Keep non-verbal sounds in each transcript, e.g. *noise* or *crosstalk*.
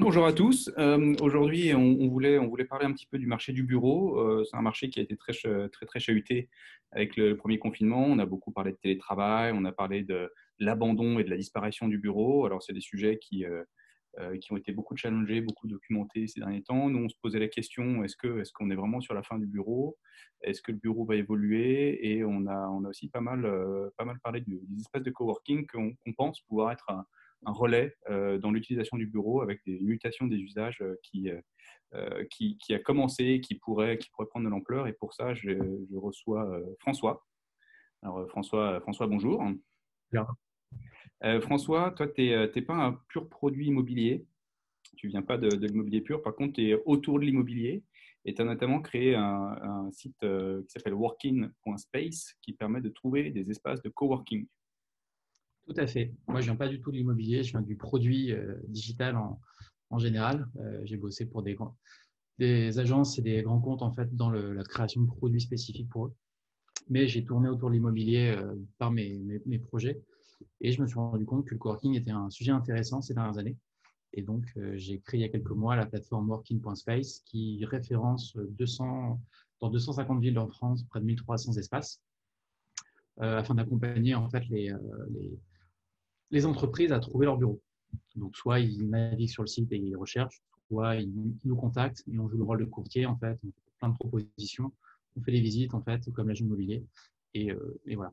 Bonjour à tous. Euh, aujourd'hui, on, voulait, parler un petit peu du marché du bureau. Euh, c'est un marché qui a été très, très, chahuté avec le, premier confinement. On a beaucoup parlé de télétravail, on a parlé de l'abandon et de la disparition du bureau. Alors, c'est des sujets qui, euh, ont été beaucoup challengés, beaucoup documentés ces derniers temps. Nous, on se posait la question est-ce qu'on est, vraiment sur la fin du bureau? Est-ce que le bureau va évoluer? Et on a, aussi pas mal, parlé des espaces de coworking qu'on pense pouvoir être un relais euh, dans l'utilisation du bureau avec des mutations des usages euh, euh, qui, qui, a commencé, qui pourrait, qui pourrait prendre de l'ampleur. Et pour ça, je, reçois François. Alors, François, François bonjour. François, toi, tu n'es pas un pur produit immobilier. Tu viens pas de, l'immobilier pur. Par contre, tu es autour de l'immobilier. Et tu as notamment créé un, un site qui s'appelle working.space qui permet de trouver des espaces de coworking. Tout à fait. Moi, je viens pas du tout de l'immobilier, je viens du produit euh, digital en, général. Euh, j'ai bossé pour des, agences et des grands comptes en fait dans la création de produits spécifiques pour eux. Mais j'ai tourné autour de l'immobilier euh, par mes, projets et je me suis rendu compte que le coworking était un sujet intéressant ces dernières années. Et donc, j'ai créé il y a quelques mois la plateforme working.space qui référence 200, dans 250 villes en France près de 1300 espaces afin d'accompagner en fait les les entreprises à trouver leur bureau. Donc, soit ils naviguent sur le site et ils recherchent, soit ils, nous contactent et on joue le rôle de courtier, en fait. On fait plein de propositions. On fait des visites, en fait, comme l'agent immobilier. Et, euh, et, voilà.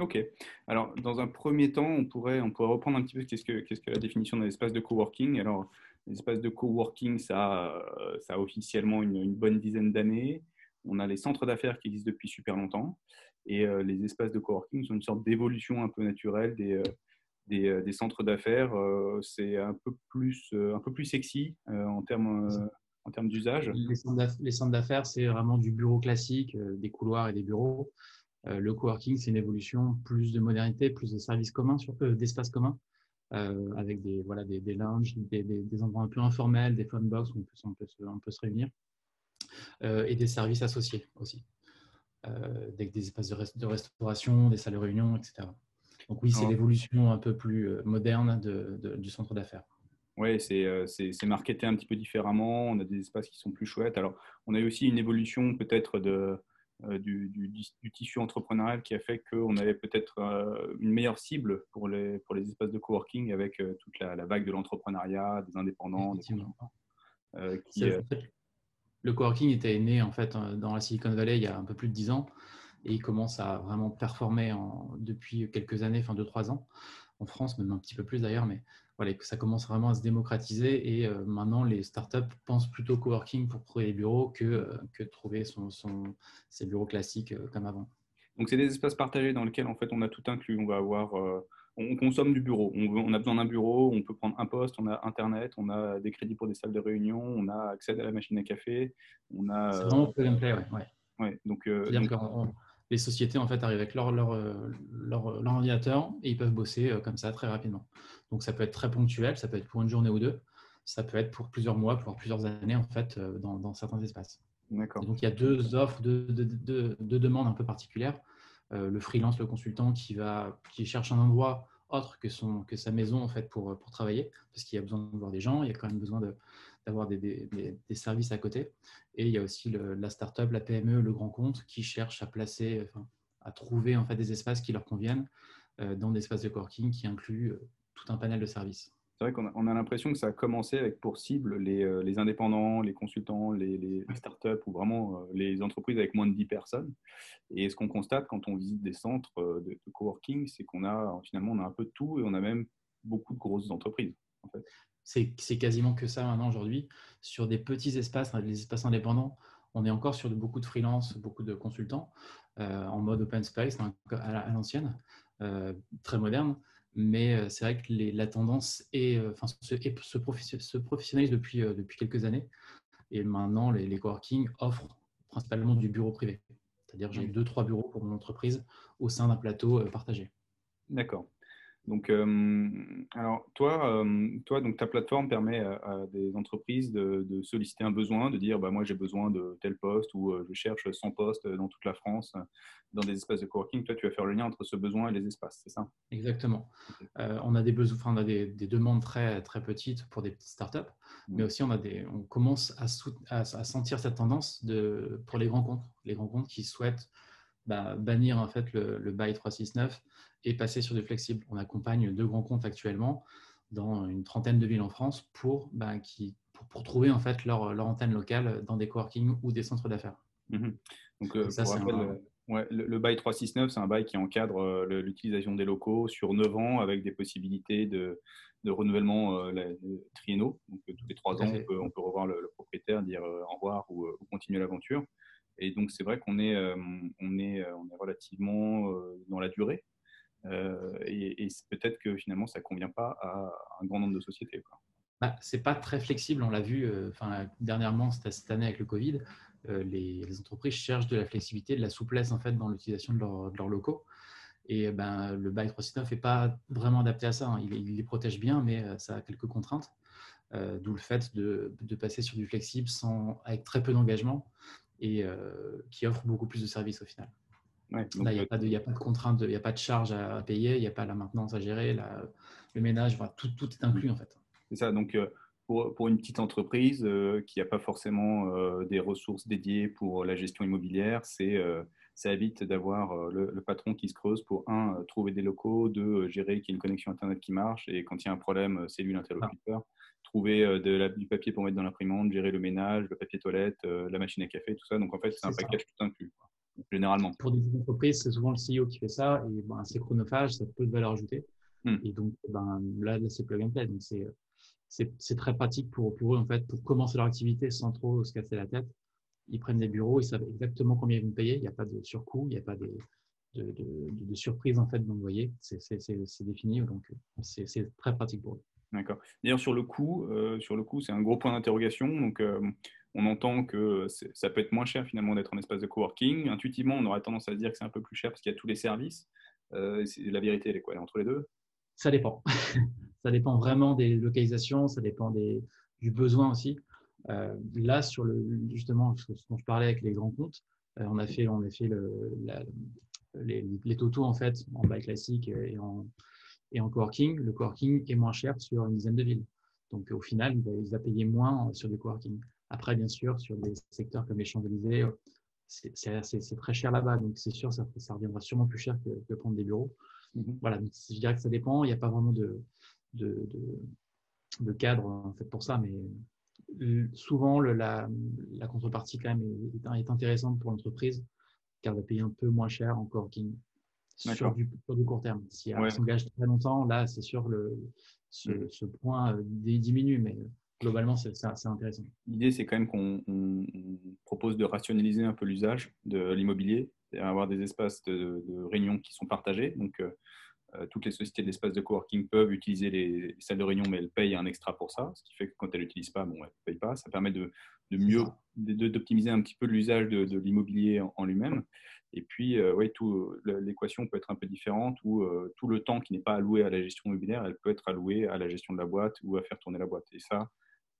Ok. Alors, dans un premier temps, on pourrait, on pourrait reprendre un petit peu qu'est-ce que, qu'est-ce que la définition d'un espace de coworking. Alors, l'espace de coworking, ça, ça a officiellement une, bonne dizaine d'années. On a les centres d'affaires qui existent depuis super longtemps. Et euh, les espaces de coworking sont une sorte d'évolution un peu naturelle des, euh, euh, des, centres d'affaires, euh, c'est un peu plus, euh, un peu plus sexy en termes en termes d'usage Les centres d'affaires, c'est vraiment du bureau classique, des couloirs et des bureaux. le coworking, c'est une évolution, plus de modernité, plus de services communs, d'espaces communs, avec des, voilà, des, des endroits un peu informels, des phone box où on peut, se, réunir, et des services associés aussi, des espaces de, restauration, des salles de réunion, etc. Donc oui, c'est l'évolution un peu plus euh, moderne du centre d'affaires. Oui, euh, c'est marketé un petit peu différemment. On a des espaces qui sont plus chouettes. Alors, on a eu aussi une évolution peut-être de, euh, du, tissu entrepreneurial qui a fait qu'on avait peut-être une meilleure cible pour les, pour les espaces de coworking avec toute la, vague de l'entrepreneuriat, des indépendants. le coworking était né en fait dans la Silicon Valley il y a un peu plus de dix ans et il commence à vraiment performer depuis quelques années, enfin deux, trois ans, en France, même un petit peu plus d'ailleurs, mais voilà, ça commence vraiment à se démocratiser et euh, maintenant les startups pensent plutôt coworking pour trouver des bureaux que, euh, que trouver son, son, ses bureaux classiques euh, comme avant. Donc c'est des espaces partagés dans lesquels en fait on a tout inclus. On va avoir, on consomme du bureau. On, on a besoin d'un bureau, on peut prendre un poste, on a internet, on a des crédits pour des salles de réunion, on a accès à la machine à café, on a. C'est vraiment plug and play, ouais. ouais. donc, donc les sociétés en fait arrivent avec leur, leur, leur, ordinateur et ils peuvent bosser euh, comme ça très rapidement. Donc ça peut être très ponctuel, ça peut être pour une journée ou deux, ça peut être pour plusieurs mois, pour plusieurs années en fait euh, dans, dans certains espaces. Donc il y a deux offres, deux, deux, deux, demandes un peu particulières. Euh, le freelance, le consultant qui, va, qui cherche un endroit autre que, son, que sa maison en fait pour, pour travailler, parce qu'il y a besoin de voir des gens, il y a quand même besoin d'avoir des, des, services à côté. Et il y a aussi le, la startup, la PME, le grand compte qui cherche à placer, à trouver en fait des espaces qui leur conviennent euh, dans des espaces de coworking qui incluent euh, tout un panel de services. C'est vrai qu'on a, on a l'impression que ça a commencé avec pour cible les, euh, les indépendants, les consultants, les, les, startups ou vraiment les entreprises avec moins de 10 personnes. Et ce qu'on constate quand on visite des centres de, de coworking, c'est qu'on a finalement on a un peu de tout et on a même beaucoup de grosses entreprises. En fait. C'est quasiment que ça maintenant aujourd'hui. Sur des petits espaces, les espaces indépendants, on est encore sur de, beaucoup de freelance, beaucoup de consultants euh, en mode open space à l'ancienne, euh, très moderne. Mais euh, c'est vrai que la tendance est, enfin, se, se, professionnalise depuis, depuis quelques années. Et maintenant, les, les coworking offrent principalement du bureau privé. C'est-à-dire que j'ai deux, trois bureaux pour mon entreprise au sein d'un plateau partagé. D'accord. Donc, euh, alors toi, euh, toi, donc ta plateforme permet à, des entreprises de, solliciter un besoin, de dire, bah, moi j'ai besoin de tel poste ou euh, je cherche 100 postes dans toute la France dans des espaces de coworking. Toi, tu vas faire le lien entre ce besoin et les espaces, c'est ça? Exactement. on a des besoins, on a des, demandes très très petites pour des petites startups, mmh. mais aussi on a des, on commence à, à, sentir cette tendance de pour les grands comptes, les grands comptes qui souhaitent bah, bannir en fait le, le BY 369 et passer sur du flexible. On accompagne deux grands comptes actuellement dans une trentaine de villes en France pour, ben, qui, pour, trouver en fait leur, leur, antenne locale dans des coworking ou des centres d'affaires. Mhm. Donc, euh, ça, euh, ouais, le, le, bail 369, c'est un bail qui encadre euh, l'utilisation des locaux sur 9 ans avec des possibilités de, de renouvellement triennaux. Donc, tous les 3 ans, on peut, on peut, revoir le, propriétaire, dire au revoir ou, ou continuer l'aventure. Et donc, c'est vrai qu'on est, on est, on est relativement dans la durée. Euh, et, peut-être que finalement, ça ne convient pas à un grand nombre de sociétés. Bah, ce n'est pas très flexible, on l'a vu euh, enfin, dernièrement, cette année avec le Covid, euh, les, entreprises cherchent de la flexibilité, de la souplesse en fait, dans l'utilisation de, leurs locaux. Et ben, le BY 369 n'est pas vraiment adapté à ça. Hein. Il, les protège bien, mais ça a quelques contraintes. D'où le fait de, de, passer sur du flexible sans, avec très peu d'engagement et qui offre beaucoup plus de services au final. Là, il n'y a, pas de contrainte, il n'y a pas de charge à payer, il n'y a pas la maintenance à gérer, le ménage, tout, tout, est inclus en fait. C'est ça, donc euh, pour, pour, une petite entreprise euh, qui n'a pas forcément euh, des ressources dédiées pour la gestion immobilière, c'est ça évite d'avoir le, patron qui se creuse pour, un, trouver des locaux, deux, gérer qu'il y ait une connexion Internet qui marche, et quand il y a un problème, c'est lui l'interlocuteur. Trouver de la, du papier pour mettre dans l'imprimante, gérer le ménage, le papier toilette, la machine à café, tout ça. Donc en fait, c'est un package tout inclus généralement. Pour des entreprises, c'est souvent le CEO qui fait ça et ben, c'est chronophage, ça peut de valeur ajoutée. Hmm. Et donc, ben, là, c'est plug and play. Donc, c'est très pratique pour, pour eux, en fait, pour commencer leur activité sans trop se casser la tête. Ils prennent des bureaux, ils savent exactement combien ils vont payer. Il n'y a pas de surcoût, il n'y a pas de, de, de, surprise, en fait, dans le loyer. C'est défini. Donc, c'est très pratique pour eux. D'accord. D'ailleurs, sur le coût, euh, sur le coût, c'est un gros point d'interrogation. Donc, euh, on entend que ça peut être moins cher finalement d'être en espace de coworking. Intuitivement, on aurait tendance à dire que c'est un peu plus cher parce qu'il y a tous les services. Euh, la vérité, elle est quoi? Entre les deux? Ça dépend. *laughs* ça dépend vraiment des localisations, ça dépend du besoin aussi. Euh, là, sur le, justement, ce dont je parlais avec les grands comptes, euh, on a fait, on a fait le, les, les, totaux en fait en bail classique et en, et en coworking. Le coworking est moins cher sur une dizaine de villes. Donc, au final, il va payer moins sur du coworking. Après, bien sûr, sur des secteurs comme les Champs-Élysées, c'est très cher là-bas. Donc, c'est sûr, ça, ça, reviendra sûrement plus cher que, prendre des bureaux. Mhm. Voilà, donc, je dirais que ça dépend. Il n'y a pas vraiment de, de, de, cadre en fait, pour ça. Mais souvent, le, la, la, contrepartie, quand même, est, est intéressante pour l'entreprise car elle va payer un peu moins cher en coworking sur du, sur du court terme. Si elle s'engage très longtemps, là, c'est sûr, le, ce, mhm. ce point euh, diminue. Mais globalement, c'est intéressant. L'idée, c'est quand même qu'on propose de rationaliser un peu l'usage de l'immobilier, avoir des espaces de, réunion qui sont partagés. Donc, euh, euh, toutes les sociétés d'espaces de coworking peuvent utiliser les, salles de réunion, mais elles payent un extra pour ça, ce qui fait que quand elles n'utilisent pas, bon, elles ne payent pas. Ça permet de, mieux, d'optimiser un petit peu l'usage de, l'immobilier en, lui-même. Et puis, euh, tout l'équation peut être un peu différente où tout le temps qui n'est pas alloué à la gestion immobilière, elle peut être allouée à la gestion de la boîte ou à faire tourner la boîte. Et ça,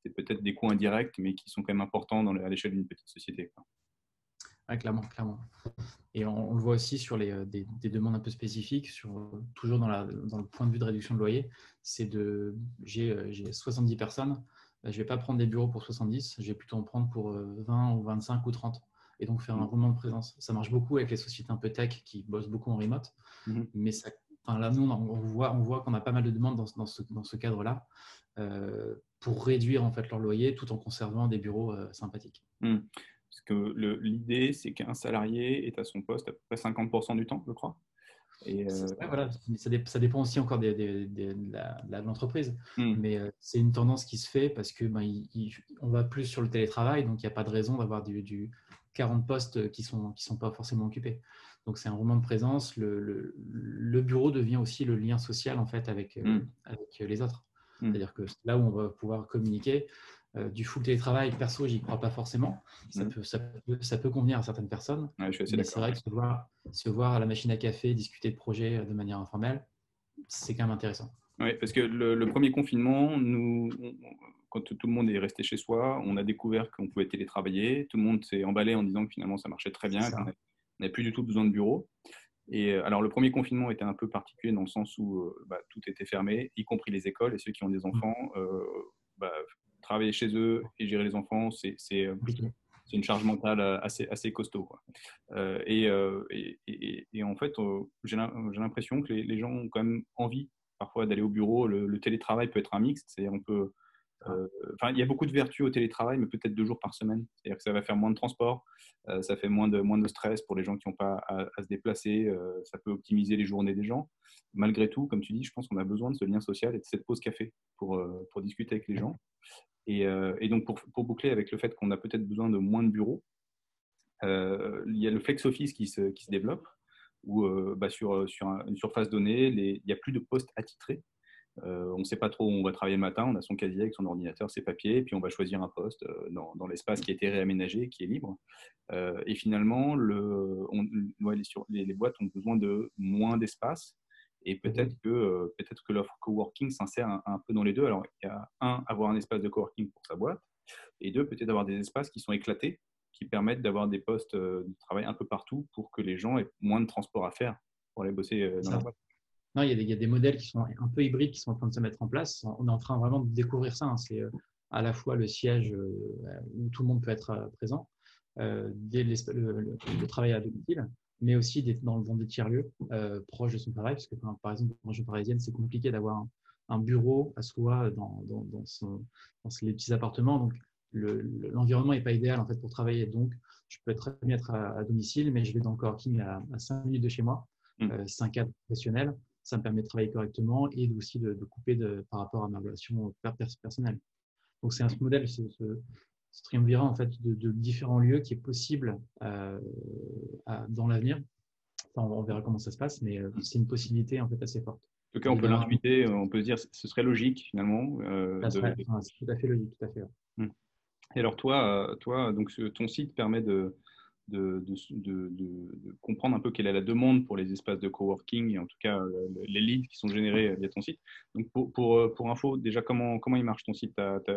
c'est peut-être des coûts indirects, mais qui sont quand même importants dans, à l'échelle d'une petite société. clairement, clairement. Et on, le voit aussi sur les, euh, des, demandes un peu spécifiques, sur, toujours dans, la, dans, le point de vue de réduction de loyer. C'est de, j'ai 70 euh, personnes, bah, je ne vais pas prendre des bureaux pour 70, je vais plutôt en prendre pour 20 euh, ou 25 ou 30. Et donc faire un mmh. roulement de présence. Ça marche beaucoup avec les sociétés un peu tech qui bossent beaucoup en remote. Mmh. Mais ça, là, nous, on voit, on voit qu'on a pas mal de demandes dans, dans ce, dans ce cadre-là pour réduire en fait leur loyer tout en conservant des bureaux euh, sympathiques. Hmm. Parce que l'idée, c'est qu'un salarié est à son poste à peu près 50% du temps, je crois. Et euh, voilà, ça, dépend aussi encore de l'entreprise, hmm. mais euh, c'est une tendance qui se fait parce que ben, on va plus sur le télétravail, donc il n'y a pas de raison d'avoir du, 40 postes qui ne sont, qui sont pas forcément occupés. Donc c'est un roman de présence. Le, le, bureau devient aussi le lien social en fait avec, hmm. avec les autres. Mmh. C'est-à-dire que là où on va pouvoir communiquer, du full télétravail, perso, j'y crois pas forcément. Ça, mmh. peut, ça, peut, convenir à certaines personnes. c'est vrai que se voir, se voir à la machine à café, discuter de projets de manière informelle, c'est quand même intéressant. Oui, parce que le, premier confinement, nous, quand tout le monde est resté chez soi, on a découvert qu'on pouvait télétravailler. Tout le monde s'est emballé en disant que finalement ça marchait très bien, qu'on n'avait plus du tout besoin de bureau. Et euh, alors, le premier confinement était un peu particulier dans le sens où euh, bah, tout était fermé, y compris les écoles. Et ceux qui ont des enfants, euh, bah, travailler chez eux et gérer les enfants, c'est une charge mentale assez, assez costaud. Quoi. Et, et, et, en fait, j'ai l'impression que les, gens ont quand même envie parfois d'aller au bureau. Le, le, télétravail peut être un mix, c'est-à-dire on peut euh, enfin, il y a beaucoup de vertus au télétravail, mais peut-être deux jours par semaine. C'est-à-dire que ça va faire moins de transport, euh, ça fait moins de, moins de stress pour les gens qui n'ont pas à, se déplacer, euh, ça peut optimiser les journées des gens. Malgré tout, comme tu dis, je pense qu'on a besoin de ce lien social et de cette pause café pour, pour discuter avec les gens. Et, donc, pour, pour, boucler avec le fait qu'on a peut-être besoin de moins de bureaux, il y a le flex office qui se, qui se développe, où bah, sur, sur une surface donnée, il n'y a plus de postes attitrés. Euh, on ne sait pas trop où on va travailler le matin, on a son casier avec son ordinateur, ses papiers, et puis on va choisir un poste euh, dans, l'espace qui a été réaménagé, qui est libre. Euh, et finalement, le, les, boîtes ont besoin de moins d'espace, et peut-être que, peut que l'offre coworking s'insère un, peu dans les deux. Alors, il y a un, avoir un espace de coworking pour sa boîte, et deux, peut-être avoir des espaces qui sont éclatés, qui permettent d'avoir des postes de travail un peu partout pour que les gens aient moins de transport à faire pour aller bosser dans la boîte. Non, il y, a des, modèles qui sont un peu hybrides qui sont en train de se mettre en place. On est en train vraiment de découvrir ça. Hein. C'est euh, à la fois le siège euh, où tout le monde peut être euh, présent, le, travail à domicile, mais aussi dans, dans des tiers-lieux proches de son travail. Parce que, par exemple, en région parisienne, c'est compliqué d'avoir un, bureau à soi dans, dans, les petits appartements. Donc, l'environnement n'est pas idéal en fait pour travailler. Donc, je peux très bien être à, domicile, mais je vais dans le coworking à, à 5 minutes de chez moi. Mmh. c'est un cadre professionnel ça me permet de travailler correctement et aussi de, couper de, par rapport à ma relation personnelle. Donc c'est un modèle, ce, ce, triumvirat en fait de, différents lieux qui est possible euh, dans l'avenir. Enfin, on verra comment ça se passe, mais euh, c'est une possibilité en fait assez forte. En tout cas, on peut l'intuiter, on peut se dire ce serait logique finalement. Euh, c'est tout à fait logique, tout à fait. Hum. Et alors toi, toi donc ton site permet de, de, comprendre un peu quelle est la demande pour les espaces de coworking et en tout cas euh, les leads qui sont générés via ton site. Donc pour, pour, euh, pour info, déjà comment, comment il marche ton site?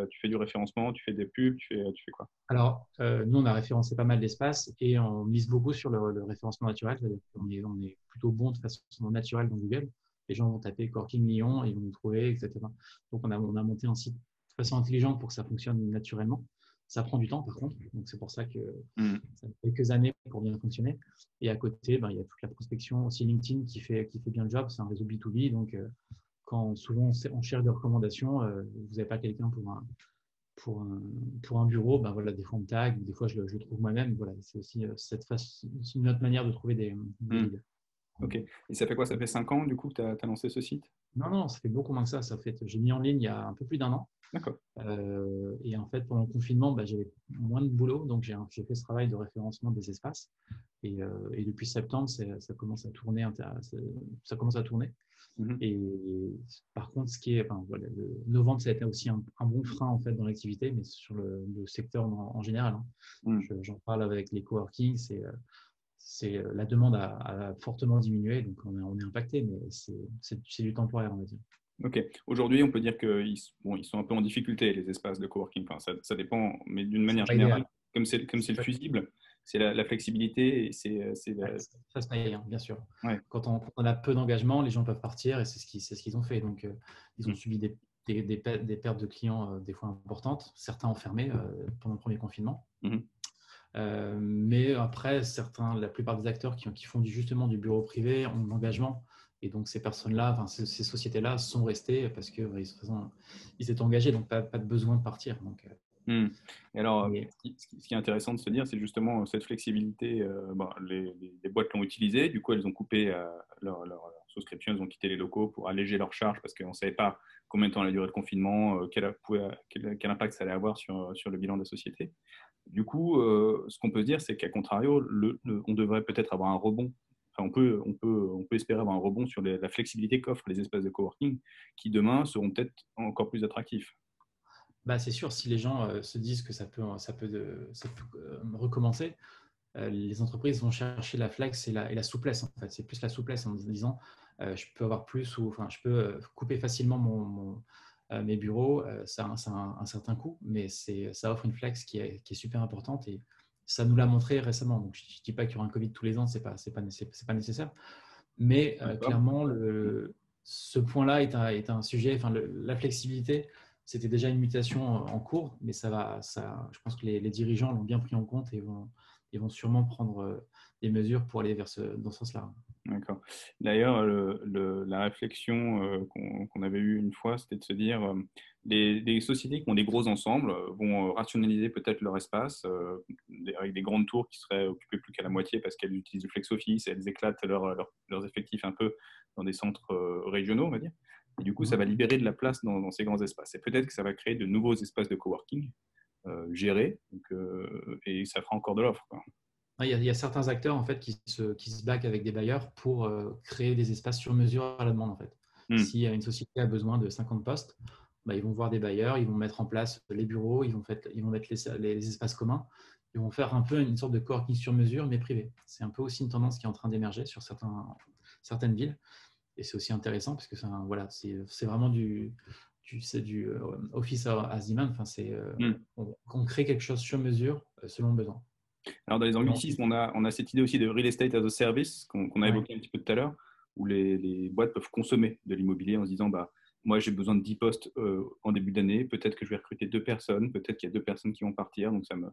Tu fais du référencement, tu fais des pubs, tu fais, quoi? Alors euh, nous on a référencé pas mal d'espaces et on mise beaucoup sur le, référencement naturel. On est, on est plutôt bon de façon naturelle dans Google. Les gens vont taper Coworking Lyon, ils vont nous trouver, etc. Donc on a, on a monté un site de façon intelligente pour que ça fonctionne naturellement. Ça prend du temps, par contre. Donc, c'est pour ça que mm. ça fait quelques années pour bien fonctionner. Et à côté, ben, il y a toute la prospection aussi LinkedIn qui fait, qui fait bien le job. C'est un réseau B2B. Donc, euh, quand souvent on cherche des recommandations, euh, vous n'avez pas quelqu'un pour un, pour un, pour un bureau, ben voilà, des fois on me tag, des fois je le, je trouve moi-même. Voilà, c'est aussi euh, cette une autre manière de trouver des, des mm. Ok. Et ça fait quoi? Ça fait 5 ans du coup que tu as, lancé ce site? Non, non, ça fait beaucoup moins que ça. ça fait, j'ai mis en ligne il y a un peu plus d'un an. D'accord. Euh, et en fait, pendant le confinement, bah, j'avais moins de boulot, donc j'ai, fait ce travail de référencement des espaces. Et, euh, et depuis septembre, ça commence à tourner. Ça, commence à tourner. Mhm. Et par contre, ce qui est, enfin, voilà, le novembre, ça a été aussi un, bon frein en fait dans l'activité, mais sur le, secteur en, général. Hein. Mhm. j'en parle avec les coworking, c'est euh, c'est euh, la demande a, fortement diminué, donc on est, on est impacté, mais c'est du temporaire, on va dire. Ok. Aujourd'hui, on peut dire qu'ils bon, ils sont un peu en difficulté, les espaces de coworking. Enfin, ça, ça dépend, mais d'une manière générale, comme c'est le fusible, c'est la, flexibilité et c'est. Euh, ça se paye, hein, bien sûr. Quand, on, on, a peu d'engagement, les gens peuvent partir et c'est ce qu'ils ce ont fait. Donc, euh, ils ont mm. subi des, des, des, pertes de clients des fois importantes. Certains ont fermé pendant le premier confinement. Mm-hmm. Euh, mais après, certains, la plupart des acteurs qui, qui font du, justement du bureau privé ont de l'engagement. Et donc, ces personnes-là, enfin, ces, sociétés-là sont restées parce qu'ils ils étaient engagés, donc pas, pas, de besoin de partir. Donc, euh, Hmm. Et alors, ce qui est intéressant de se dire, c'est justement cette flexibilité. Euh, les, boîtes l'ont utilisée, du coup, elles ont coupé euh, leur, souscription, elles ont quitté les locaux pour alléger leurs charges parce qu'on ne savait pas combien de temps la durée de confinement, euh, quel, quel, impact ça allait avoir sur, sur le bilan de la société. Du coup, ce qu'on peut se dire, c'est qu'à contrario, on devrait peut-être avoir un rebond. Enfin, on, peut, on, peut, on peut espérer avoir un rebond sur la flexibilité qu'offrent les espaces de coworking qui demain seront peut-être encore plus attractifs. bah, C'est sûr, si les gens se disent que ça peut, ça peut, ça peut recommencer, les entreprises vont chercher la flex et la, et la souplesse. En fait. C'est plus la souplesse en disant je peux avoir plus ou enfin, je peux couper facilement mon, mes bureaux. ça, a un, un, certain coût, mais ça offre une flex qui est, qui est super importante et ça nous l'a montré récemment. Donc, je ne dis pas qu'il y aura un Covid tous les ans, ce n'est pas, pas, pas, nécessaire. Mais clairement, le, ce point-là est un, est un, sujet, enfin, la flexibilité, c'était déjà une mutation en cours, mais ça va, ça, je pense que les, dirigeants l'ont bien pris en compte et vont, ils vont sûrement prendre euh, des mesures pour aller vers ce, dans ce sens-là. D'accord. D'ailleurs, la réflexion euh, qu'on avait eue une fois, c'était de se dire euh, les, sociétés qui ont des gros ensembles vont rationaliser peut-être leur espace avec des grandes tours qui seraient occupées plus qu'à la moitié parce qu'elles utilisent le flex office elles éclatent leurs effectifs un peu dans des centres régionaux, on va dire. Et du coup, ça va libérer de la place dans, ces grands espaces. Et peut-être que ça va créer de nouveaux espaces de coworking euh, gérés, euh, et ça fera encore de l'offre. Il y, a, certains acteurs en fait qui se, qui se backent avec des bailleurs pour euh, créer des espaces sur mesure à la demande. En fait. Hmm. Si une société a besoin de 50 postes, bah, ils vont voir des bailleurs, ils vont mettre en place les bureaux, ils vont, fait, ils vont mettre les, les, espaces communs, ils vont faire un peu une sorte de coworking sur mesure, mais privé. C'est un peu aussi une tendance qui est en train d'émerger sur certains, certaines villes et c'est aussi intéressant parce que voilà, c'est vraiment du, du, du euh, office as demand. Enfin, c'est euh, hmm. on, crée quelque chose sur mesure euh, selon le besoin. Alors dans les anglicismes, on a, on a cette idée aussi de real estate as a service qu'on a évoqué un petit peu tout à l'heure, où les, les, boîtes peuvent consommer de l'immobilier en se disant bah moi j'ai besoin de 10 postes euh, en début d'année, peut-être que je vais recruter deux personnes, peut-être qu'il y a deux personnes qui vont partir, donc ça me,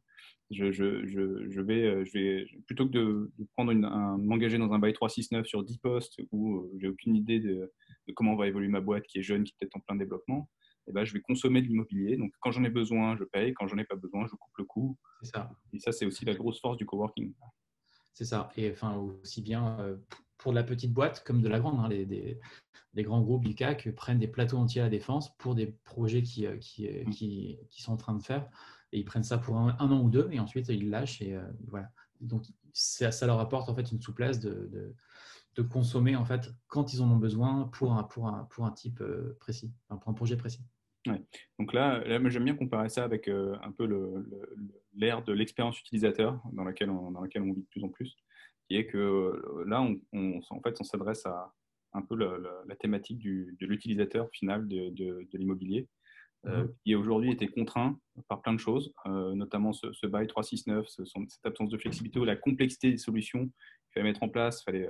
je, je, je, vais, euh, je vais, plutôt que de, prendre un, m'engager dans un bail 369 sur 10 postes où euh, j'ai aucune idée de, comment va évoluer ma boîte qui est jeune, qui est peut-être en plein développement, eh ben, je vais consommer de l'immobilier. Donc quand j'en ai besoin, je paye, quand j'en ai pas besoin, je coupe le coût. C'est ça. Et ça, c'est aussi la grosse force du coworking. C'est ça. Et enfin, aussi bien pour de la petite boîte comme de la grande. Hein, les, des, grands groupes du CAC prennent des plateaux entiers à la défense pour des projets qui, euh, euh, mm. qui, qui, sont en train de faire. Et ils prennent ça pour un, an ou deux et ensuite ils lâchent. Et euh, voilà. Donc ça, ça, leur apporte en fait une souplesse de, de, consommer en fait quand ils en ont besoin pour un, pour un, pour un type précis, pour un projet précis. Donc là, là j'aime bien comparer ça avec un peu l'ère de l'expérience utilisateur dans laquelle, on, dans laquelle on vit de plus en plus qui est que euh, là, on, en fait, on s'adresse à un peu la, thématique du, de l'utilisateur final de, de, l'immobilier, euh, mhm. qui aujourd'hui était contraint par plein de choses, euh, notamment ce, ce bail 369, ce, cette absence de flexibilité ou la complexité des solutions qu'il fallait mettre en place. Fallait,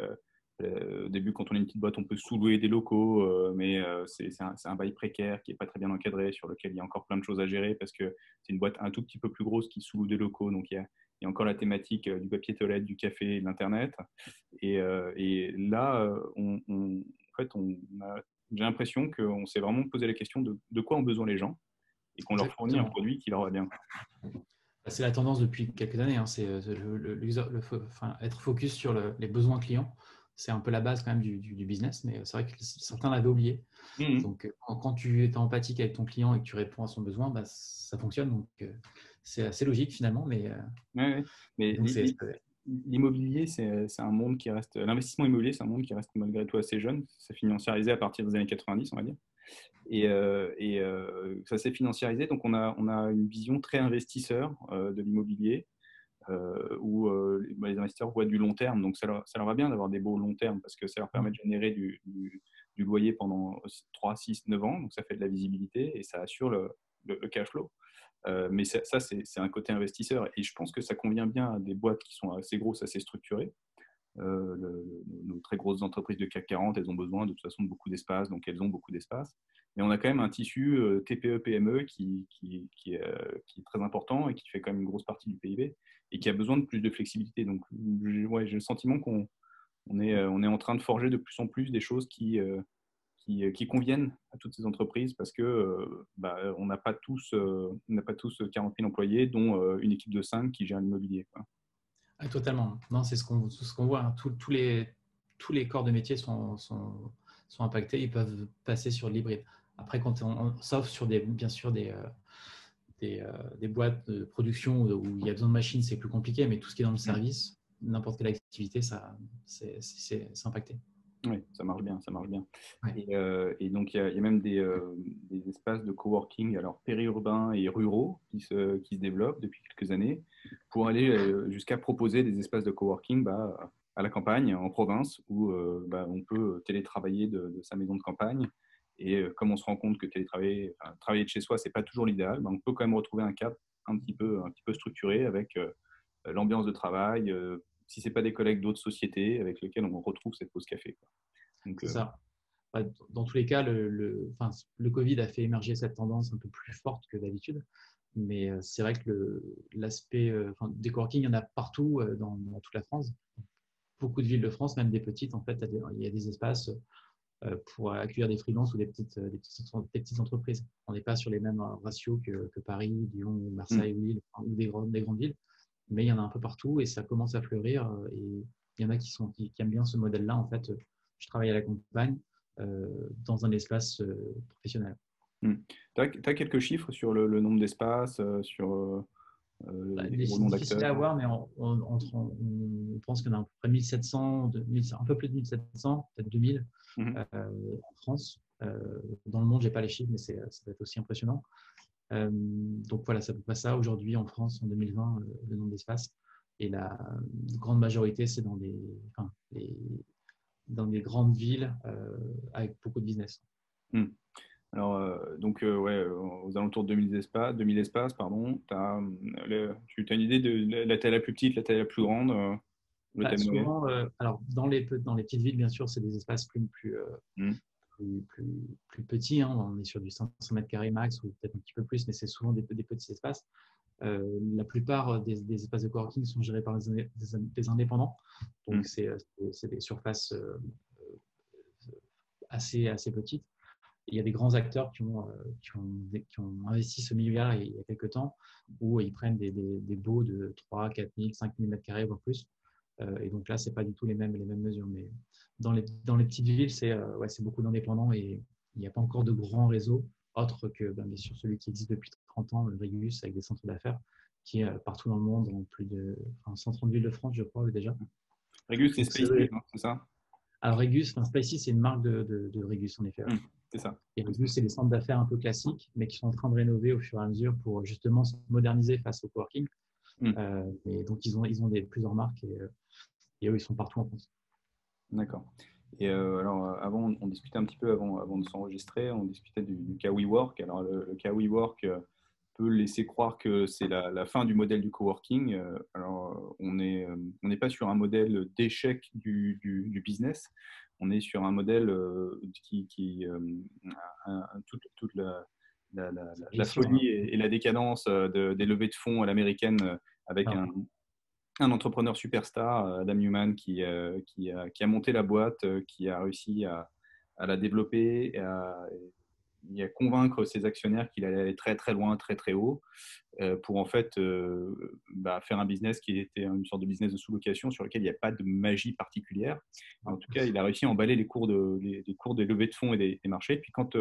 au début, quand on est une petite boîte, on peut sous-louer des locaux, mais c'est un, un, bail précaire qui n'est pas très bien encadré, sur lequel il y a encore plein de choses à gérer parce que c'est une boîte un tout petit peu plus grosse qui sous-loue des locaux. Donc il y a, il y a encore la thématique euh, du papier toilette, du café, de l'Internet. Et, euh, là, euh, on, en fait, j'ai l'impression qu'on s'est vraiment posé la question de, de quoi ont besoin les gens et qu'on leur fournit un produit qui leur va bien. Bah, c'est la tendance depuis quelques années. Hein. C'est le, enfin, être focus sur les besoins clients. C'est un peu la base quand même du, business, mais c'est vrai que certains l'avaient oublié. Mmh donc, quand, tu es empathique avec ton client et que tu réponds à son besoin, bah, ça fonctionne. Donc, c'est assez logique finalement, mais. Euh, mais l'immobilier, c'est un monde qui reste. L'investissement immobilier, c'est un monde qui reste malgré tout assez jeune. Ça financiarisé à partir des années 90, on va dire. Et, euh, et euh, ça s'est financiarisé. Donc, on a, on a une vision très investisseur de l'immobilier. Où bah, les investisseurs voient du long terme. Donc, ça leur, va bien d'avoir des beaux long terme parce que ça leur permet de générer du, loyer pendant 3, 6, 9 ans. Donc, ça fait de la visibilité et ça assure le, cash flow. Euh, mais ça, c'est un côté investisseur. Et je pense que ça convient bien à des boîtes qui sont assez grosses, assez structurées. Euh, nos très grosses entreprises de CAC 40, elles ont besoin de toute façon de beaucoup d'espace, donc elles ont beaucoup d'espace. Mais on a quand même un tissu euh, TPE-PME qui, qui, qui, est très important et qui fait quand même une grosse partie du PIB et qui a besoin de plus de flexibilité. Donc, j'ai le sentiment qu'on on est, en train de forger de plus en plus des choses qui, euh, conviennent à toutes ces entreprises parce que euh, bah, n'a pas tous euh, pas tous 40 000 employés, dont une équipe de 5 qui gère l'immobilier. Ah, totalement. C'est ce qu'on voit. Hein. Tous, les, corps de métier sont, sont impactés. Ils peuvent passer sur l'hybride. Après, quand on, sauf sur des, bien sûr des, des, des, boîtes de production où il y a besoin de machines, c'est plus compliqué. Mais tout ce qui est dans le service, n'importe quelle activité, ça c'est impacté. Oui, ça marche bien, ça marche bien. Et, donc, il y, a même des, des, espaces de coworking, alors périurbains et ruraux, qui se, qui se développent depuis quelques années, pour aller jusqu'à proposer des espaces de coworking bah, à la campagne, en province, où bah, on peut télétravailler de, sa maison de campagne. Et comme on se rend compte que télétravailler, travailler de chez soi, c'est pas toujours l'idéal, bah, on peut quand même retrouver un cadre un petit peu, un petit peu structuré avec l'ambiance de travail, si ce n'est pas des collègues d'autres sociétés avec lesquels on retrouve cette pause café. C'est euh, ça. Bah, dans tous les cas, le, le, le, Covid a fait émerger cette tendance un peu plus forte que d'habitude. Mais euh, c'est vrai que l'aspect euh, des coworking, il y en a partout dans, toute la France. Beaucoup de villes de France, même des petites, en fait, il y a des espaces pour accueillir des freelances ou des petites, des petites, entreprises. On n'est pas sur les mêmes ratios que, Paris, Lyon, Marseille, mmh. Lille ou des, des grandes villes mais il y en a un peu partout et ça commence à fleurir. Euh, et il y en a qui, sont, qui, aiment bien ce modèle-là. En fait, je travaille à la campagne euh, dans un espace euh, professionnel. Hmm. Tu as, quelques chiffres sur le, nombre d'espaces, sur bah, les gros difficile à avoir, mais on, on, pense qu'il y en a à peu près 1700, un peu plus de 1700, peut-être 2000 mmh en France. dans le monde, je n'ai pas les chiffres, mais ça va être aussi impressionnant. Euh, donc voilà, ça peut pas ça. Aujourd'hui, en France, en 2020, euh, le nombre d'espaces. Et la grande majorité, c'est dans des, dans des grandes villes euh, avec beaucoup de business. Hmm. Alors, donc, ouais, aux alentours de 2000 espaces, 2000 espaces pardon, as, tu as une idée de la taille la plus petite, la taille la plus grande bah, alors, dans les, dans les petites villes, bien sûr, c'est des espaces plus, plus, hmm plus, plus, petit. Hein. On est sur du 500 mètres carrés max ou peut-être un petit peu plus, mais c'est souvent des, petits espaces. Euh, la plupart des, espaces de coworking sont gérés par des, indépendants. Donc, mm. c'est des surfaces euh, assez, assez petites. Il y a des grands acteurs qui ont, euh, qui ont, qui ont investi ce milieu-là il y a quelques temps, où ils prennent des, des, baux de 3, 4 000, 5 000 mètres carrés, voire plus. et donc là, ce n'est pas du tout les mêmes, les mêmes mesures. Mais dans les, dans les petites villes, c'est euh, ouais, beaucoup d'indépendants et il n'y a pas encore de grands réseaux autres que ben, bien sûr celui qui existe depuis 30 ans, le Régus, avec des centres d'affaires, qui est euh, partout dans le monde, dans plus de enfin, 130 villes de France, je crois, déjà. Régus, c'est Spacy, c'est ça? Alors Régus, enfin, c'est une marque de, de, Régus, en effet. Mmh, c'est ça. Et Régus, c'est des centres d'affaires un peu classiques, mais qui sont en train de rénover au fur et à mesure pour justement se moderniser face au coworking. Mmh. Euh, et donc, ils ont, ils ont des, plusieurs marques et, et eux, ils sont partout en France. D'accord. Et euh, alors, euh, avant, on discutait un petit peu avant, avant de s'enregistrer, on discutait du, du, cas WeWork. Alors, le, cas WeWork euh, peut laisser croire que c'est la, fin du modèle du coworking. Alors, on n'est on pas sur un modèle d'échec du, du, business. On est sur un modèle qui, qui a toute, toute la, la, la, folie et, la décadence des levées de fonds à l'américaine avec un, un entrepreneur superstar, euh, Adam Newman, qui, euh, qui, a, qui, a, monté la boîte, euh, qui a réussi à, à la développer et à, à, convaincre ses actionnaires qu'il allait aller très très loin, très très haut, pour en fait bah, faire un business qui était une sorte de business de sous-location sur lequel il n'y a pas de magie particulière. En tout cas, il a réussi à emballer les cours, de, les, cours des levées de fonds et des, marchés. Puis quand,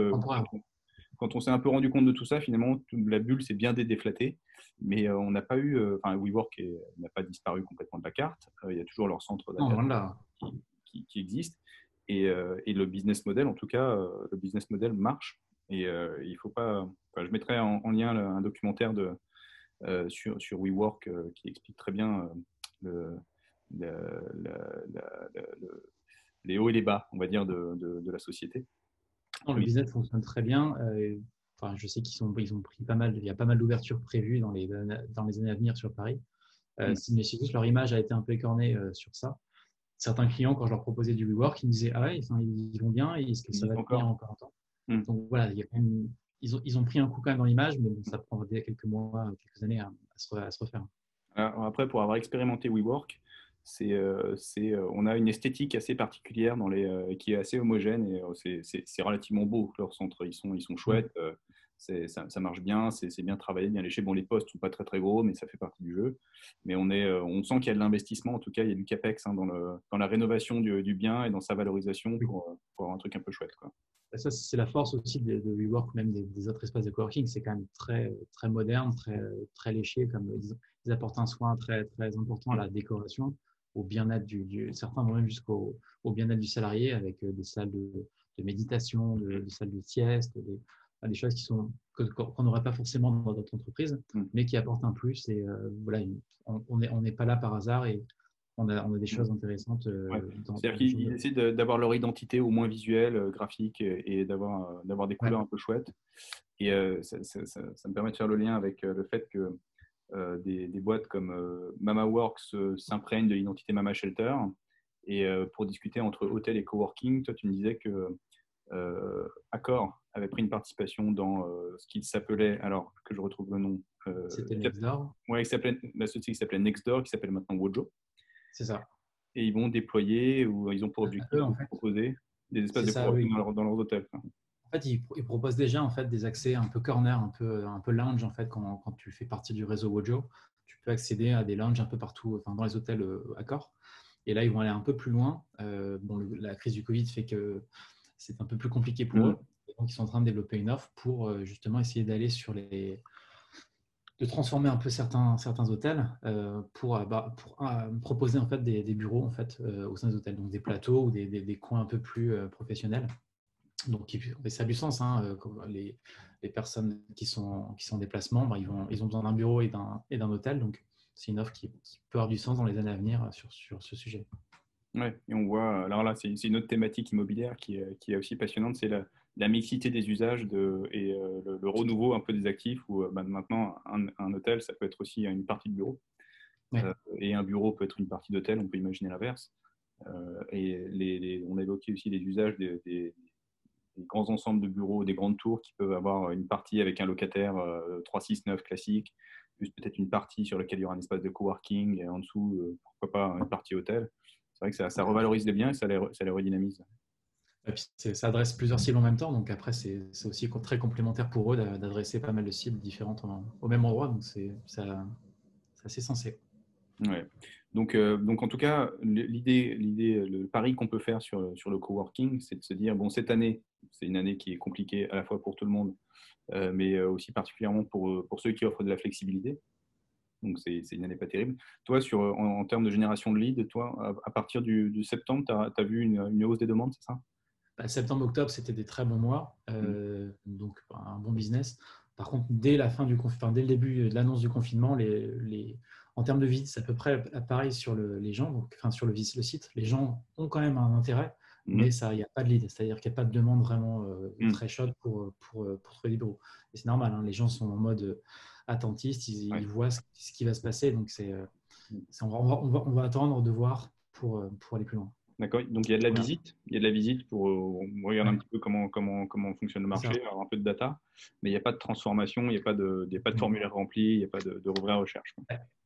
quand on s'est un peu rendu compte de tout ça, finalement, la bulle s'est bien déflatée. Mais euh, on n'a pas eu, euh, enfin, WeWork n'a pas disparu complètement de la carte. Euh, il y a toujours leur centre d'affaires qui, qui, existe. Et, et, le business model, en tout cas, le business model marche. Et il faut pas. je mettrai en, lien un documentaire de, sur, sur WeWork qui explique très bien le, les hauts et les bas, on va dire, de, de la société le business fonctionne très bien. Euh, enfin, je sais qu'ils ont, ils ont pris pas mal, il y a pas mal d'ouvertures prévues dans les, dans les années à venir sur Paris. Euh. Mais juste leur image a été un peu écornée euh, sur ça. Certains clients, quand je leur proposais du WeWork, ils me disaient Ah ouais, ils vont bien, est-ce que ça va tenir encore un temps mm. Donc voilà, il y a ils, ont, ils ont pris un coup quand même dans l'image, mais ça prendra quelques mois, quelques années à, se, à se, refaire. après, pour avoir expérimenté WeWork, c'est, euh, euh, on a une esthétique assez particulière dans les, euh, qui est assez homogène et c'est relativement beau. Leurs centres, ils sont, ils sont chouettes, ça, ça, marche bien, c'est bien travaillé, bien léché. Bon, les postes sont pas très très gros, mais ça fait partie du jeu. Mais on, est, on sent qu'il y a de l'investissement, en tout cas, il y a du capex hein, dans, le, dans la rénovation du, du, bien et dans sa valorisation pour, pour avoir un truc un peu chouette. Quoi. Ça, c'est la force aussi de, de WeWork, même des, autres espaces de coworking. C'est quand même très, très moderne, très, très léché. Comme ils, apportent un soin très, très important à la décoration au bien-être du, certains vont même jusqu'au au bien-être du salarié avec des salles de, méditation, des salles de sieste, des, des choses qui sont qu'on n'aurait pas forcément dans d'autres entreprises, mm. mais qui apportent un plus. Et voilà, on n'est on pas là par hasard et on a, on a des choses intéressantes. C'est-à-dire qu'ils essaient d'avoir leur identité au moins visuelle, graphique, et d'avoir d'avoir des couleurs un peu chouettes. Et ça, ça, ça, me permet de faire le lien avec le fait que euh, des, boîtes comme euh, MamaWorks euh, s'imprègnent de l'identité Mama Shelter. Et pour discuter entre hôtel et coworking, toi, tu me disais que Accor avait pris une participation dans ce qu'il s'appelait, alors que je retrouve le nom. C'était Nextdoor Oui, la société qui s'appelait Nextdoor, qui s'appelle maintenant Wojo. C'est ça. Et ils vont déployer, ou ils ont pour objectif de proposer des espaces de coworking dans, dans, leurs hôtels. En fait, ils, proposent déjà en fait, des accès un peu corner, un peu, un peu lounge en fait, quand, quand tu fais partie du réseau Wojo. Tu peux accéder à des lounges un peu partout, enfin, dans les hôtels euh, Accor. Et là, ils vont aller un peu plus loin. Euh, bon, la crise du Covid fait que c'est un peu plus compliqué pour mm. eux. donc, ils sont en train de développer une offre pour euh, justement essayer d'aller sur les, de transformer un peu certains, certains hôtels pour, bah, pour proposer en fait des, bureaux en fait au sein des hôtels, donc des plateaux ou des, des coins un peu plus professionnels. Donc, ça a du sens. Hein, euh, les, les, personnes qui sont, qui sont en déplacement, bah, ils, ils ont besoin d'un bureau et d'un hôtel. Donc, c'est une offre qui, peut avoir du sens dans les années à venir sur, sur ce sujet. Oui, et on voit, alors là, c'est une autre thématique immobilière qui, qui est aussi passionnante, c'est la, la, mixité des usages de, et euh, le, renouveau un peu des actifs, où bah, maintenant, un, un, hôtel, ça peut être aussi une partie de bureau, euh, et un bureau peut être une partie d'hôtel, on peut imaginer l'inverse. et les, on a évoqué aussi les usages des, des grands ensembles de bureaux, des grandes tours qui peuvent avoir une partie avec un locataire 369 euh, classique, plus peut-être une partie sur laquelle il y aura un espace de coworking et en dessous, euh, pourquoi pas une partie hôtel. C'est vrai que ça, revalorise les biens et ça les, ça les redynamise. Ça adresse plusieurs cibles en même temps, donc après c'est aussi très complémentaire pour eux d'adresser pas mal de cibles différentes au même endroit, donc c'est assez sensé. Ouais. Donc, euh, en tout cas, l'idée, le pari qu'on peut faire sur, le coworking, c'est de se dire bon, cette année, c'est une année qui est compliquée à la fois pour tout le monde, euh, mais euh, aussi particulièrement pour, ceux qui offrent de la flexibilité. Donc, c'est, une année pas terrible. Toi, en, termes de génération de leads, toi, à, partir du, septembre, tu as, vu une, hausse des demandes, c'est ça? Bah, Septembre, octobre, c'était des très bons mois, mmh. donc un bon business. Par contre, dès la fin du enfin, dès le début de l'annonce du confinement, les, les en termes de vide, c'est à peu près pareil sur le, les gens, donc, enfin, sur le, le, site. Les gens ont quand même un intérêt, mmh. mais il n'y a pas de lead, c'est-à-dire qu'il n'y a pas de demande vraiment euh, mmh. très chaude pour, pour, euh, pour, trouver des bureaux. Et c'est normal, hein, les gens sont en mode euh, attentiste, ils, voient ce, qui va se passer, donc c'est, mmh. on, va, on, va, on, va, attendre de voir pour, pour aller plus loin. D'accord. Donc il y a de la visite, il y a de la visite pour regarder un petit peu comment, comment, comment fonctionne le marché, avoir un peu de data, mais il n'y a pas de transformation, il n'y a pas de, il a pas de formulaire rempli, il n'y a pas de, de vraie recherche.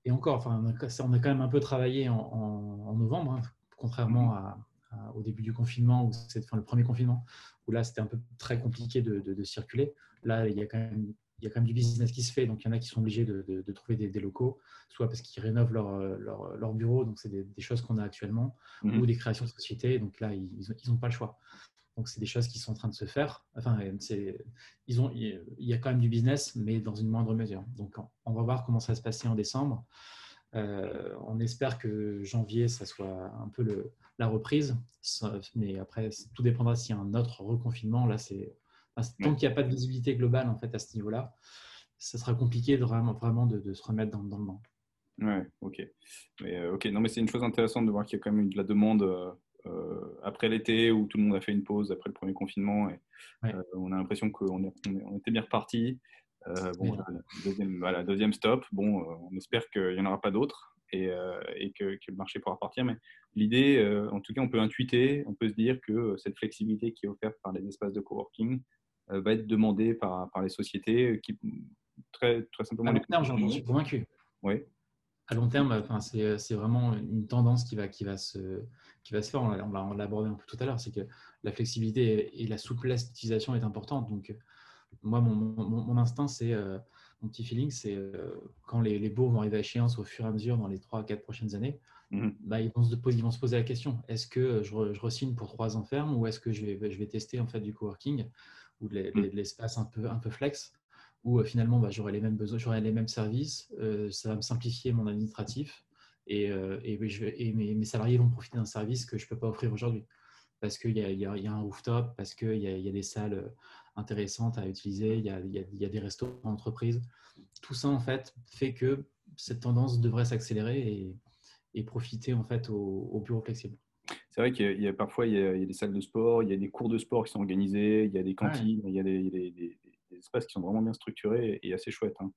Et encore, enfin, on, a, quand même un peu travaillé en, novembre, hein, contrairement mm-hmm. au début du confinement, ou enfin, le premier confinement, où là c'était un peu très compliqué de, de, circuler. Là, il y a quand même il y a quand même du business qui se fait, donc il y en a qui sont obligés de, de trouver des, locaux, soit parce qu'ils rénovent leur, leur, leur, bureau, donc c'est des, choses qu'on a actuellement, mhm. ou des créations de sociétés, donc là, ils n'ont pas le choix. Donc c'est des choses qui sont en train de se faire. Enfin, ils ont, il y a quand même du business, mais dans une moindre mesure. Donc on va voir comment ça va se passer en décembre. Euh, on espère que janvier, ça soit un peu le, la reprise, mais après, tout dépendra s'il y a un autre reconfinement. Là, c'est tant qu'il n'y a pas de visibilité globale en fait à ce niveau-là, ça sera compliqué de vraiment, vraiment de, se remettre dans, dans, le banc. Ouais, ok. Mais, euh, ok, non, mais c'est une chose intéressante de voir qu'il y a quand même eu de la demande euh, euh, après l'été où tout le monde a fait une pause après le premier confinement et on a l'impression qu'on on, était bien reparti. bon, deuxième, voilà, deuxième stop. Bon, on espère qu'il n'y en aura pas d'autres et, et que, que, le marché pourra partir. Mais l'idée, en tout cas, on peut intuiter, on peut se dire que cette flexibilité qui est offerte par les espaces de coworking, va être demandé par, par les sociétés qui, très, très simplement. À long terme, j'en suis convaincu. Oui. À long terme, enfin, c'est vraiment une tendance qui va, qui va, se, qui va se faire. On l'a abordé un peu tout à l'heure. C'est que la flexibilité et la souplesse d'utilisation est importante. Donc, moi, mon, mon, instinct, c'est euh, mon petit feeling, c'est euh, quand les, les vont arriver à échéance au fur et à mesure dans les 3-4 prochaines années, mmh. bah, ils, vont se, ils, vont se, poser la question est-ce que je, je re-signe pour 3 ans ferme ou est-ce que je vais, je vais tester en fait du coworking? Ou de mmh. l'espace un peu, un peu flex, où euh, finalement bah, j'aurai les mêmes besoins, j'aurai les mêmes services, euh, ça va me simplifier mon administratif et, et, mes, salariés vont profiter d'un service que je ne peux pas offrir aujourd'hui. Parce qu'il y, y, a un rooftop, parce qu'il y, y, a des salles intéressantes à utiliser, il y a, des restaurants d'entreprise. Tout ça, en fait, fait que cette tendance devrait s'accélérer et, et, profiter en fait au, au bureau flexible. C'est vrai qu'il y, a parfois il y, a, des salles de sport, il y a des cours de sport qui sont organisés, il y a des cantines, il y a des, des, espaces qui sont vraiment bien structurés et, assez chouettes. Hein.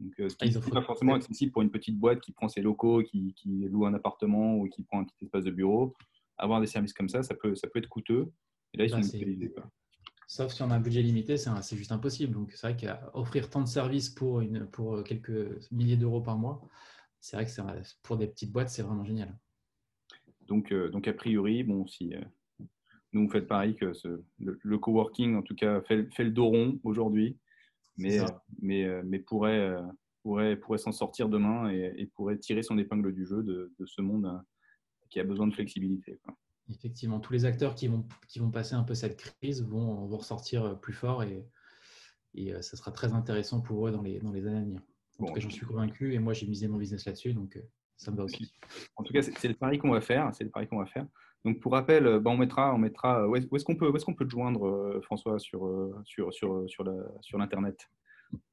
Donc, euh, ce qui n'est pas forcément accessible pour une petite boîte qui prend ses locaux, qui, qui, loue un appartement ou qui prend un petit espace de bureau. Avoir des services comme ça, ça peut, ça peut être coûteux. Et là, ils bah, sont Sauf si on a un budget limité, c'est juste impossible. Donc, c'est vrai qu'offrir tant de services pour, une, pour quelques milliers d'euros par mois, c'est vrai que pour des petites boîtes, c'est vraiment génial. Donc, euh, donc, a priori, bon, si euh, nous, vous faites pareil que ce, le, coworking, en tout cas, fait, fait le dos rond aujourd'hui, mais, mais, euh, mais pourrait, pourrait, pourrait s'en sortir demain et, pourrait tirer son épingle du jeu de, de ce monde qui a besoin de flexibilité. Effectivement, tous les acteurs qui vont, qui vont passer un peu cette crise vont, vont ressortir plus fort et, et ça sera très intéressant pour eux dans les, dans les années à venir. En tout cas, j'en suis convaincu et moi, j'ai misé mon business là-dessus, donc ça me va aussi. En tout cas, c'est le pari qu'on va faire. C'est le pari qu'on va faire. Donc, pour rappel, bah, on mettra, on mettra. Où est-ce qu'on peut, est qu'on peut te joindre, euh, François, sur sur sur sur sur l'internet?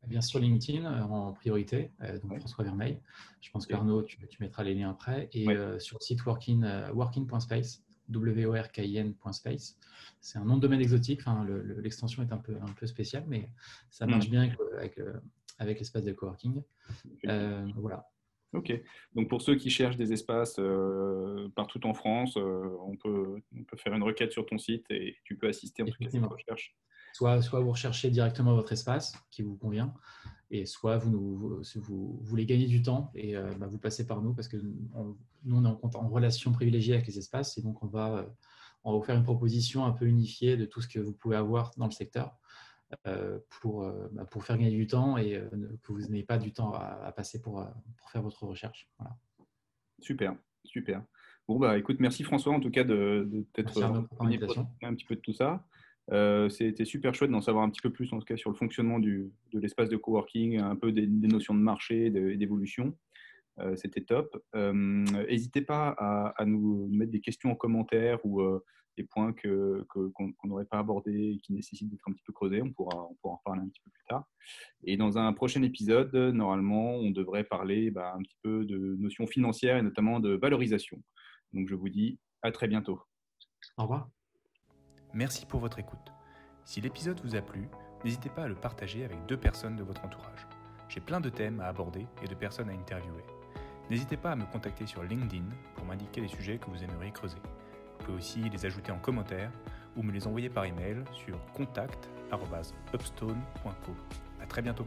Bien sûr, LinkedIn euh, en priorité, euh, donc François Vermeil. Je pense qu'Arnaud, tu, tu, mettras les liens après. Et sur le site working, working.space, w o r k i n.space. C'est un nom de domaine exotique. Enfin, l'extension est un peu, un peu spéciale, mais ça marche mm. bien avec, avec, l'espace de coworking. voilà. Ok. Donc pour ceux qui cherchent des espaces euh, partout en France, euh, on, peut, on, peut, faire une requête sur ton site et tu peux assister en tout cas à cette recherche. Soit, soit vous recherchez directement votre espace qui vous convient, et soit vous, nous, vous, voulez gagner du temps et euh, bah, vous passez par nous parce que nous, on est en, en, relation privilégiée avec les espaces et donc on va, on va vous faire une proposition un peu unifiée de tout ce que vous pouvez avoir dans le secteur. Euh, pour, euh, bah, pour faire gagner du temps et euh, que vous n'ayez pas du temps à, passer pour, pour faire votre recherche. Voilà. Super, super. Bon, bah écoute, merci François en tout cas de, de t'être un petit peu de tout ça. C'était super chouette d'en savoir un petit peu plus en tout cas sur le fonctionnement du, de l'espace de coworking, un peu des, notions de marché, d'évolution. C'était top. N'hésitez pas à, à, nous mettre des questions en commentaire ou des points qu'on que, qu'on n'aurait pas abordés et qui nécessitent d'être un petit peu creusés. On pourra, on pourra en reparler un petit peu plus tard. Et dans un prochain épisode, normalement, on devrait parler bah, un petit peu de notions financières et notamment de valorisation. Donc je vous dis à très bientôt. Au revoir. Merci pour votre écoute. Si l'épisode vous a plu, n'hésitez pas à le partager avec deux personnes de votre entourage. J'ai plein de thèmes à aborder et de personnes à interviewer. N'hésitez pas à me contacter sur LinkedIn pour m'indiquer les sujets que vous aimeriez creuser. Pouvez aussi les ajouter en commentaire ou me les envoyer par email sur contact.upstone.co. A très bientôt